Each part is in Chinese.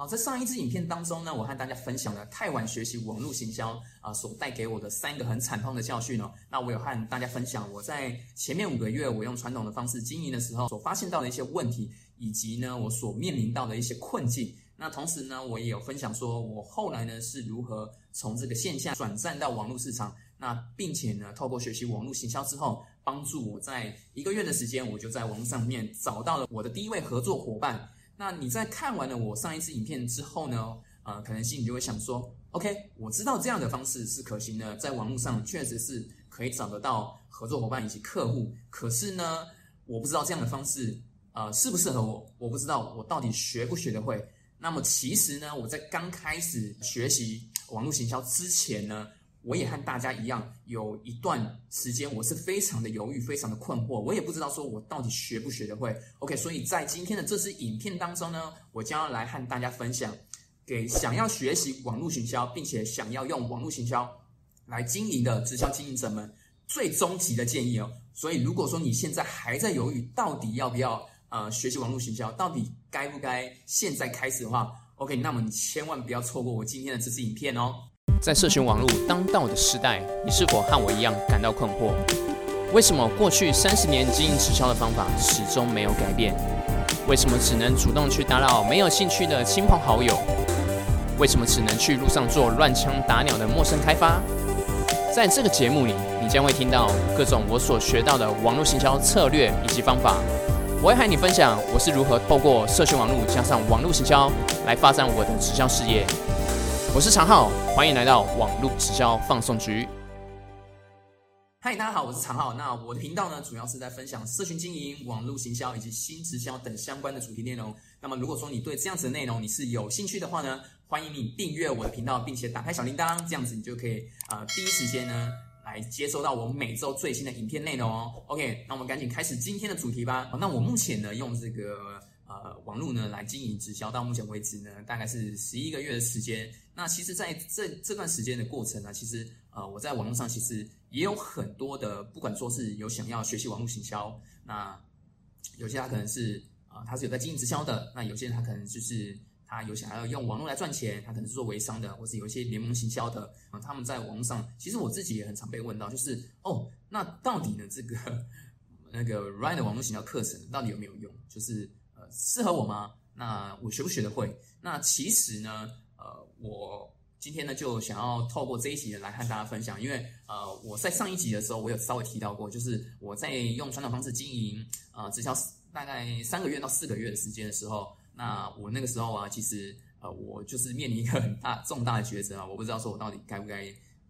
好，在上一支影片当中呢，我和大家分享了太晚学习网络行销啊所带给我的三个很惨痛的教训哦。那我有和大家分享我在前面五个月我用传统的方式经营的时候所发现到的一些问题，以及呢我所面临到的一些困境。那同时呢，我也有分享说我后来呢是如何从这个线下转战到网络市场，那并且呢透过学习网络行销之后，帮助我在一个月的时间，我就在网络上面找到了我的第一位合作伙伴。那你在看完了我上一次影片之后呢？呃，可能心里就会想说，OK，我知道这样的方式是可行的，在网络上确实是可以找得到合作伙伴以及客户。可是呢，我不知道这样的方式，呃，适不适合我？我不知道我到底学不学得会。那么其实呢，我在刚开始学习网络行销之前呢。我也和大家一样，有一段时间我是非常的犹豫，非常的困惑，我也不知道说我到底学不学得会。OK，所以在今天的这支影片当中呢，我将要来和大家分享，给想要学习网络行销，并且想要用网络行销来经营的直销经营者们最终极的建议哦。所以如果说你现在还在犹豫，到底要不要呃学习网络行销，到底该不该现在开始的话，OK，那么你千万不要错过我今天的这支影片哦。在社群网络当道的时代，你是否和我一样感到困惑？为什么过去三十年经营直销的方法始终没有改变？为什么只能主动去打扰没有兴趣的亲朋好友？为什么只能去路上做乱枪打鸟的陌生开发？在这个节目里，你将会听到各种我所学到的网络行销策略以及方法。我会和你分享我是如何透过社群网络加上网络行销来发展我的直销事业。我是常浩，欢迎来到网络直销放送局。嗨，大家好，我是常浩。那我的频道呢，主要是在分享社群经营、网络行销以及新直销等相关的主题内容。那么，如果说你对这样子的内容你是有兴趣的话呢，欢迎你订阅我的频道，并且打开小铃铛，这样子你就可以啊第一时间呢来接收到我每周最新的影片内容哦。OK，那我们赶紧开始今天的主题吧。那我目前呢用这个。呃，网络呢来经营直销，到目前为止呢，大概是十一个月的时间。那其实，在这这段时间的过程呢，其实呃，我在网络上其实也有很多的，不管说是有想要学习网络行销，那有些他可能是啊，他是有在经营直销的，那有些人他可能就是他有想要用网络来赚钱，他可能是做微商的，或是有一些联盟行销的啊，他们在网络上，其实我自己也很常被问到，就是哦，那到底呢这个 那个 Ryan 的网络行销课程到底有没有用？就是。适合我吗？那我学不学得会？那其实呢，呃，我今天呢就想要透过这一集来和大家分享，因为呃，我在上一集的时候我有稍微提到过，就是我在用传统方式经营呃直销大概三个月到四个月的时间的时候，那我那个时候啊，其实呃，我就是面临一个很大重大的抉择啊，我不知道说我到底该不该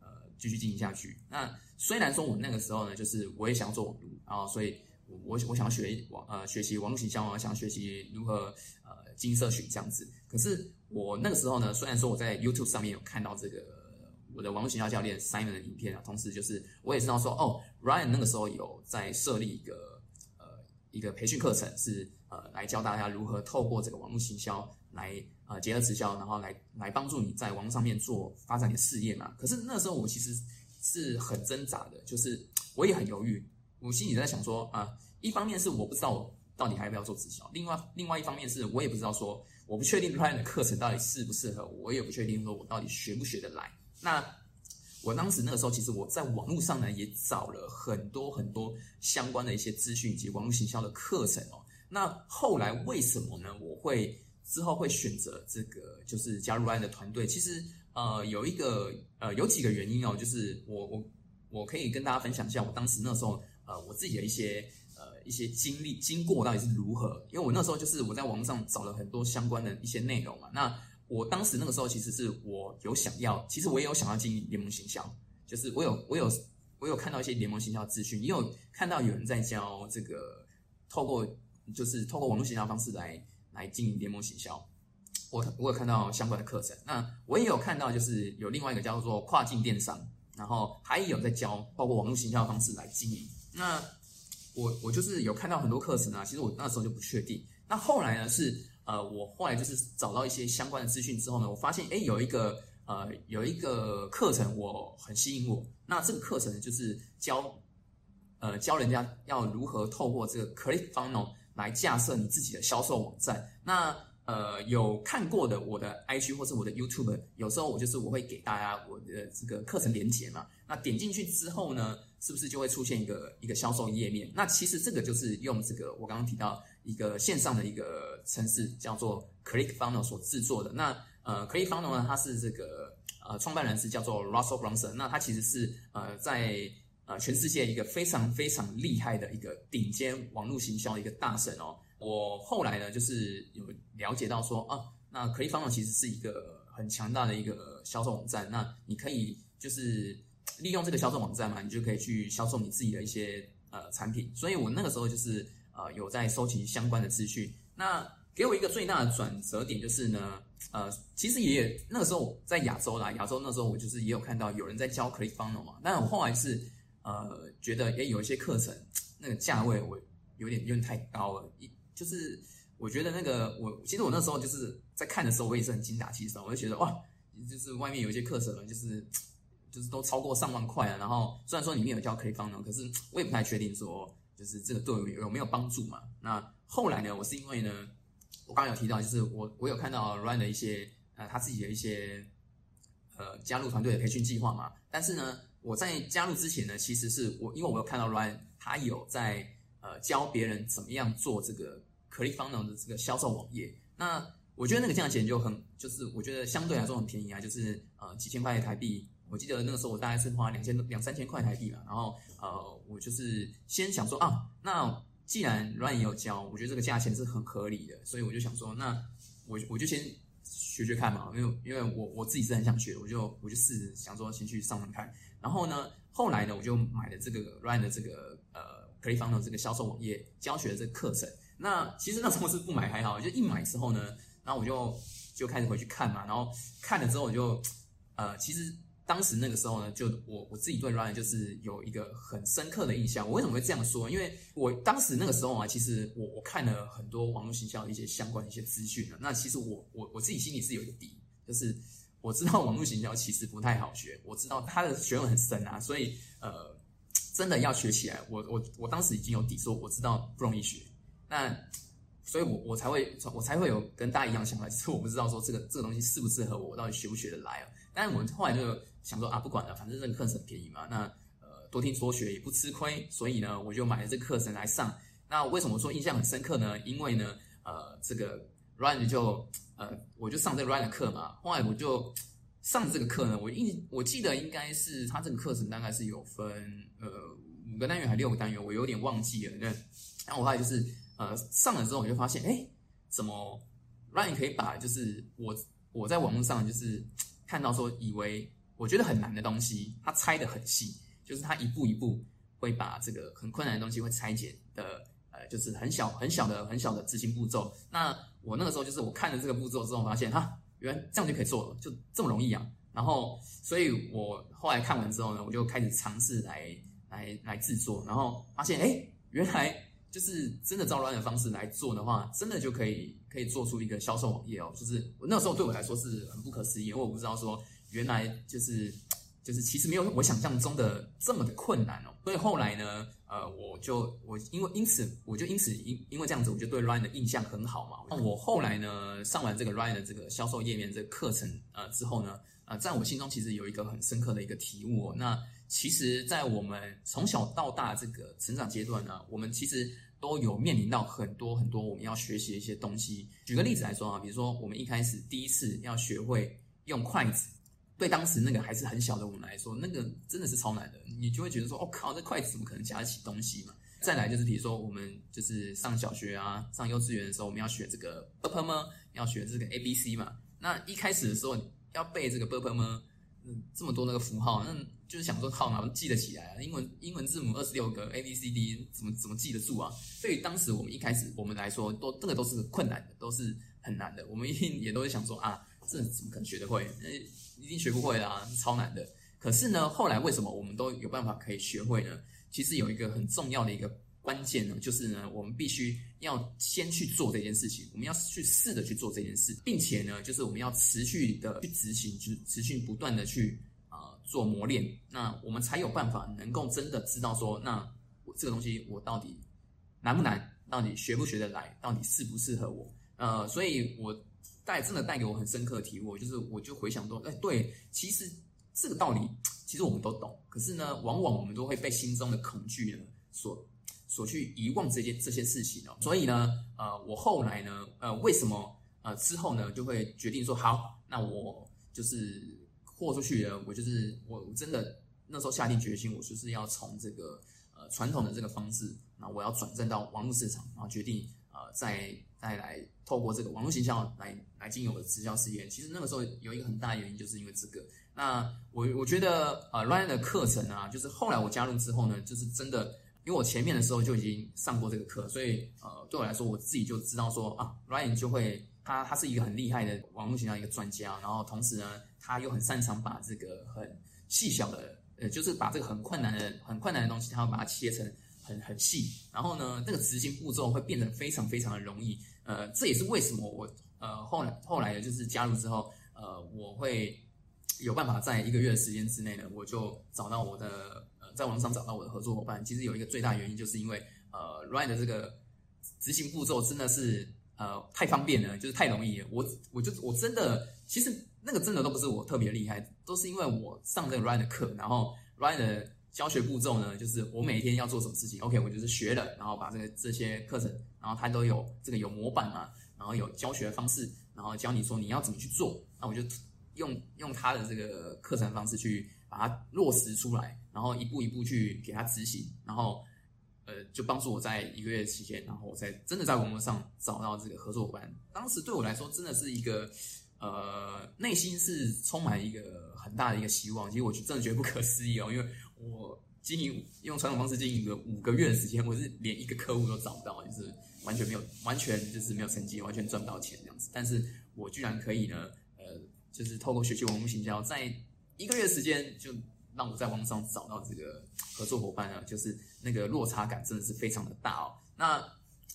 呃继续经营下去。那虽然说我那个时候呢，就是我也想要做网络，然后所以。我我想要学网呃学习网络营销啊，想要学习如何呃经营社群这样子。可是我那个时候呢，虽然说我在 YouTube 上面有看到这个我的网络营销教练 Simon 的影片啊，同时就是我也知道说哦，Ryan 那个时候有在设立一个呃一个培训课程，是呃来教大家如何透过这个网络营销来呃结合直销，然后来来帮助你在网络上面做发展你的事业嘛。可是那时候我其实是很挣扎的，就是我也很犹豫。我心里在想说啊，一方面是我不知道我到底还要不要做直销，另外另外一方面是我也不知道说我不确定 Ryan 的课程到底适不适合我，也不确定说我到底学不学得来。那我当时那个时候，其实我在网络上呢也找了很多很多相关的一些资讯以及网络行销的课程哦。那后来为什么呢？我会之后会选择这个就是加入 Ryan 的团队，其实呃有一个呃有几个原因哦，就是我我我可以跟大家分享一下我当时那时候。呃，我自己的一些呃一些经历经过到底是如何？因为我那时候就是我在网上找了很多相关的一些内容嘛。那我当时那个时候其实是我有想要，其实我也有想要经营联盟行销，就是我有我有我有看到一些联盟行销资讯，也有看到有人在教这个透过就是透过网络行销方式来来经营联盟行销。我我有看到相关的课程，那我也有看到就是有另外一个叫做跨境电商，然后还有在教包括网络行销的方式来经营。那我我就是有看到很多课程啊，其实我那时候就不确定。那后来呢是呃，我后来就是找到一些相关的资讯之后呢，我发现哎有一个呃有一个课程我很吸引我。那这个课程就是教呃教人家要如何透过这个 Click Funnel 来架设你自己的销售网站。那呃有看过的我的 IG 或是我的 YouTube，有时候我就是我会给大家我的这个课程连接嘛。那点进去之后呢，是不是就会出现一个一个销售页面？那其实这个就是用这个我刚刚提到一个线上的一个程式叫做 Click Funnel 所制作的。那呃 Click Funnel 呢，它是这个呃创办人是叫做 Russell Brunson，那他其实是呃在呃全世界一个非常非常厉害的一个顶尖网络行销一个大神哦。我后来呢，就是有了解到说啊，那 Click Funnel 其实是一个很强大的一个销售网站，那你可以就是利用这个销售网站嘛，你就可以去销售你自己的一些呃产品。所以我那个时候就是呃有在收集相关的资讯。那给我一个最大的转折点就是呢，呃，其实也那个时候在亚洲啦，亚洲那时候我就是也有看到有人在教 Clickfunnel 嘛，但我后来是呃觉得诶有一些课程那个价位我有点有点太高了，一就是我觉得那个我其实我那时候就是在看的时候我也是很精打细算，我就觉得哇，就是外面有一些课程就是就是都超过上万块啊，然后虽然说里面有教 ClickFunnels，可是我也不太确定说就是这个对我有没有帮助嘛。那后来呢，我是因为呢。我刚刚有提到，就是我我有看到 Ryan 的一些呃他自己的一些呃加入团队的培训计划嘛。但是呢，我在加入之前呢，其实是我因为我有看到 Ryan 他有在呃教别人怎么样做这个 K 立方的这个销售网页。那我觉得那个价钱就很就是我觉得相对来说很便宜啊，就是呃几千块台币。我记得那个时候我大概是花两千两三千块台币吧。然后呃我就是先想说啊那。既然 Ryan 也有教，我觉得这个价钱是很合理的，所以我就想说，那我我就先学学看嘛，因为因为我我自己是很想学，我就我就试着想说先去上上看。然后呢，后来呢，我就买了这个 Ryan 的这个呃 c l i f f u n 的这个销售网页教学的这个课程。那其实那时候是不买还好，就一买之后呢，然后我就就开始回去看嘛，然后看了之后我就呃其实。当时那个时候呢，就我我自己对 Ryan 就是有一个很深刻的印象。我为什么会这样说？因为我当时那个时候啊，其实我我看了很多网络行销的一些相关的一些资讯呢。那其实我我我自己心里是有一个底，就是我知道网络行销其实不太好学，我知道它的学问很深啊。所以呃，真的要学起来，我我我当时已经有底，说我知道不容易学。那所以我我才会我才会有跟大家一样想法，其实我不知道说这个这个东西适不适合我，我到底学不学得来啊？但是我们后来就。想说啊，不管了，反正这个课程很便宜嘛，那呃多听多学也不吃亏，所以呢，我就买了这个课程来上。那为什么说印象很深刻呢？因为呢，呃，这个 Ryan 就呃，我就上这 Ryan 的课嘛。后来我就上这个课呢，我印我记得应该是他这个课程大概是有分呃五个单元还六个单元，我有点忘记了。那然后我后来就是呃上了之后，我就发现，哎，怎么 Ryan 可以把就是我我在网络上就是看到说以为。我觉得很难的东西，它拆的很细，就是它一步一步会把这个很困难的东西会拆解的，呃，就是很小很小的很小的执行步骤。那我那个时候就是我看了这个步骤之后，发现哈，原来这样就可以做了，就这么容易啊。然后，所以我后来看完之后呢，我就开始尝试来来来制作，然后发现哎，原来就是真的照乱的方式来做的话，真的就可以可以做出一个销售网页哦。就是我那时候对我来说是很不可思议，因为我不知道说。原来就是就是其实没有我想象中的这么的困难哦，所以后来呢，呃，我就我因为因此我就因此因因为这样子，我就对 Ryan 的印象很好嘛。那我后来呢，上完这个 Ryan 的这个销售页面这个课程呃之后呢，呃，在我心中其实有一个很深刻的一个体悟。哦。那其实，在我们从小到大这个成长阶段呢，我们其实都有面临到很多很多我们要学习的一些东西。举个例子来说啊，比如说我们一开始第一次要学会用筷子。对当时那个还是很小的我们来说，那个真的是超难的。你就会觉得说，哦靠，这筷子怎么可能夹得起东西嘛？再来就是，比如说我们就是上小学啊，上幼稚园的时候，我们要学这个 b p m，要学这个 a b c 嘛。那一开始的时候要背这个 b p m，嗯，这么多那个符号，那就是想说靠哪记得起来啊？英文英文字母二十六个 a b c d，怎么怎么记得住啊？对于当时我们一开始我们来说，都这个都是困难的，都是很难的。我们一定也都会想说啊，这怎么可能学得会？一定学不会啦，超难的。可是呢，后来为什么我们都有办法可以学会呢？其实有一个很重要的一个关键呢，就是呢，我们必须要先去做这件事情，我们要去试着去做这件事，并且呢，就是我们要持续的去执行，就持续不断的去啊做磨练，那我们才有办法能够真的知道说，那我这个东西我到底难不难，到底学不学得来，到底适不适合我。呃，所以我带真的带给我很深刻的体悟，就是我就回想说，哎，对，其实这个道理其实我们都懂，可是呢，往往我们都会被心中的恐惧呢所所去遗忘这件这些事情哦。所以呢，呃，我后来呢，呃，为什么呃之后呢就会决定说，好，那我就是豁出去了，我就是我真的那时候下定决心，我就是要从这个呃传统的这个方式，那我要转战到网络市场，然后决定呃再再来。透过这个网络形象来来经营我的直销事业，其实那个时候有一个很大的原因，就是因为这个。那我我觉得呃，Ryan 的课程啊，就是后来我加入之后呢，就是真的，因为我前面的时候就已经上过这个课，所以呃，对我来说，我自己就知道说啊，Ryan 就会他他是一个很厉害的网络形象一个专家，然后同时呢，他又很擅长把这个很细小的呃，就是把这个很困难的很困难的东西，他会把它切成很很细，然后呢，那个执行步骤会变得非常非常的容易。呃，这也是为什么我呃后来后来的就是加入之后，呃，我会有办法在一个月的时间之内呢，我就找到我的呃，在网上找到我的合作伙伴。其实有一个最大原因，就是因为呃，Ryan 的这个执行步骤真的是呃太方便了，就是太容易了。我我就我真的其实那个真的都不是我特别厉害，都是因为我上这个 Ryan 的课，然后 Ryan 的。教学步骤呢，就是我每天要做什么事情，OK，我就是学了，然后把这个这些课程，然后它都有这个有模板嘛，然后有教学方式，然后教你说你要怎么去做，那我就用用他的这个课程方式去把它落实出来，然后一步一步去给他执行，然后呃，就帮助我在一个月期间，然后我在真的在网络上找到这个合作伙伴。当时对我来说真的是一个呃，内心是充满一个很大的一个希望，其实我真的觉得不可思议哦，因为。我经营用传统方式经营了五个月的时间，我是连一个客户都找不到，就是完全没有，完全就是没有成绩，完全赚不到钱这样子。但是我居然可以呢，呃，就是透过学习网络行销，在一个月时间就让我在网上找到这个合作伙伴呢，就是那个落差感真的是非常的大哦。那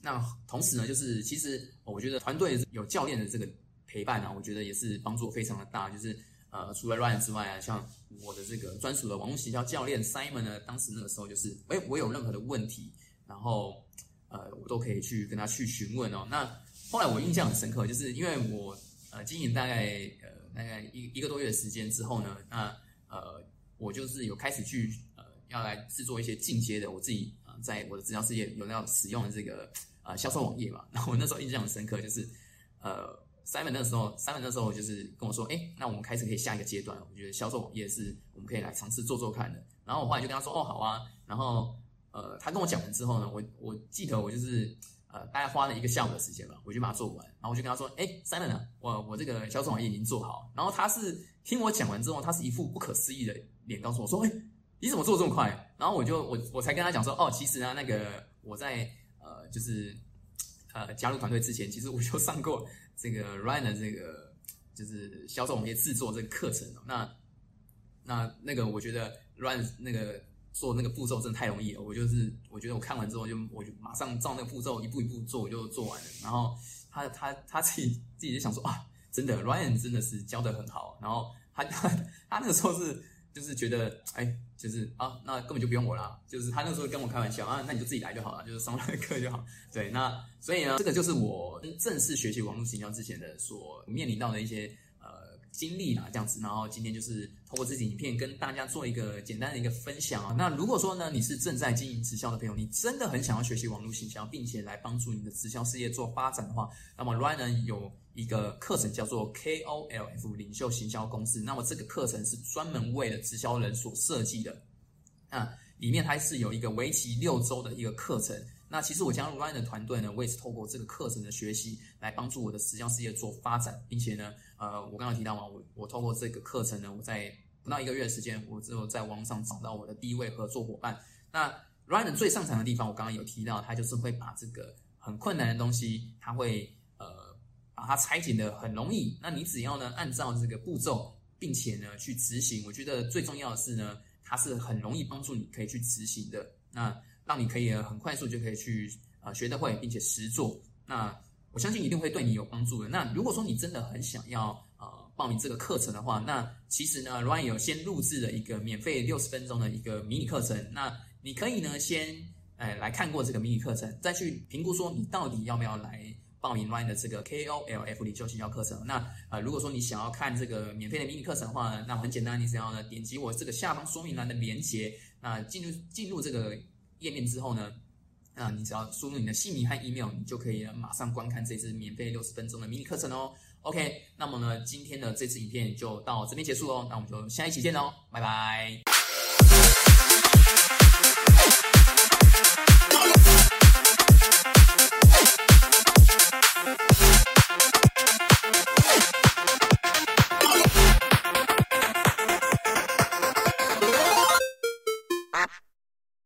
那同时呢，就是其实我觉得团队有教练的这个陪伴呢，我觉得也是帮助非常的大，就是。呃，除了 Ryan 之外啊，像我的这个专属的网络营销教练 Simon 呢，当时那个时候就是，哎，我有任何的问题，然后呃，我都可以去跟他去询问哦。那后来我印象很深刻，就是因为我呃经营大概呃大概一一个多月的时间之后呢，那呃我就是有开始去呃要来制作一些进阶的我自己啊在我的直销事业有要使用的这个呃销售网页嘛。然后我那时候印象很深刻，就是呃。Simon 那时候，Simon 那时候就是跟我说：“哎，那我们开始可以下一个阶段，我觉得销售网页是我们可以来尝试做做看的。”然后我后来就跟他说：“哦，好啊。”然后呃，他跟我讲完之后呢，我我记得我就是呃，大概花了一个下午的时间吧，我就把它做完。然后我就跟他说：“哎，Simon 啊，我我这个销售网页已经做好。”然后他是听我讲完之后，他是一副不可思议的脸告诉我说：“哎，你怎么做这么快？”然后我就我我才跟他讲说：“哦，其实呢，那个我在呃，就是呃加入团队之前，其实我就上过。”这个 Ryan 的这个就是销售网页制作这个课程，那那那个我觉得 Ryan 那个做那个步骤真的太容易了，我就是我觉得我看完之后就我就马上照那个步骤一步一步做，我就做完了。然后他他他自己自己就想说啊，真的 Ryan 真的是教的很好。然后他他他那个时候是。就是觉得，哎，就是啊，那根本就不用我啦。就是他那时候跟我开玩笑啊，那你就自己来就好了，就是上他的课就好。对，那所以呢，这个就是我正式学习网络营销之前的所面临到的一些经历啦，这样子。然后今天就是通过自己影片跟大家做一个简单的一个分享啊。那如果说呢，你是正在经营直销的朋友，你真的很想要学习网络营销，并且来帮助你的直销事业做发展的话，那么 Ryan 有。一个课程叫做 KOLF 领袖行销公式，那么这个课程是专门为了直销人所设计的。那里面它是有一个为期六周的一个课程。那其实我加入 Ryan 的团队呢，我也是透过这个课程的学习来帮助我的直销事业做发展，并且呢，呃，我刚刚提到嘛，我我透过这个课程呢，我在不到一个月的时间，我之后在网上找到我的第一位合作伙伴。那 Ryan 最擅长的地方，我刚刚有提到，他就是会把这个很困难的东西，他会呃。把它拆解的很容易，那你只要呢按照这个步骤，并且呢去执行，我觉得最重要的是呢，它是很容易帮助你可以去执行的，那让你可以很快速就可以去呃学得会，并且实做，那我相信一定会对你有帮助的。那如果说你真的很想要呃报名这个课程的话，那其实呢，Ryan 有先录制了一个免费六十分钟的一个迷你课程，那你可以呢先哎来看过这个迷你课程，再去评估说你到底要不要来。报名 Line 的这个 KOLF 零就行销课程。那呃，如果说你想要看这个免费的迷你课程的话，那很简单，你只要呢点击我这个下方说明栏的连接，那进入进入这个页面之后呢，啊，你只要输入你的姓名和 email，你就可以马上观看这支免费六十分钟的迷你课程哦。OK，那么呢，今天的这支影片就到这边结束喽，那我们就下一期见喽，拜拜。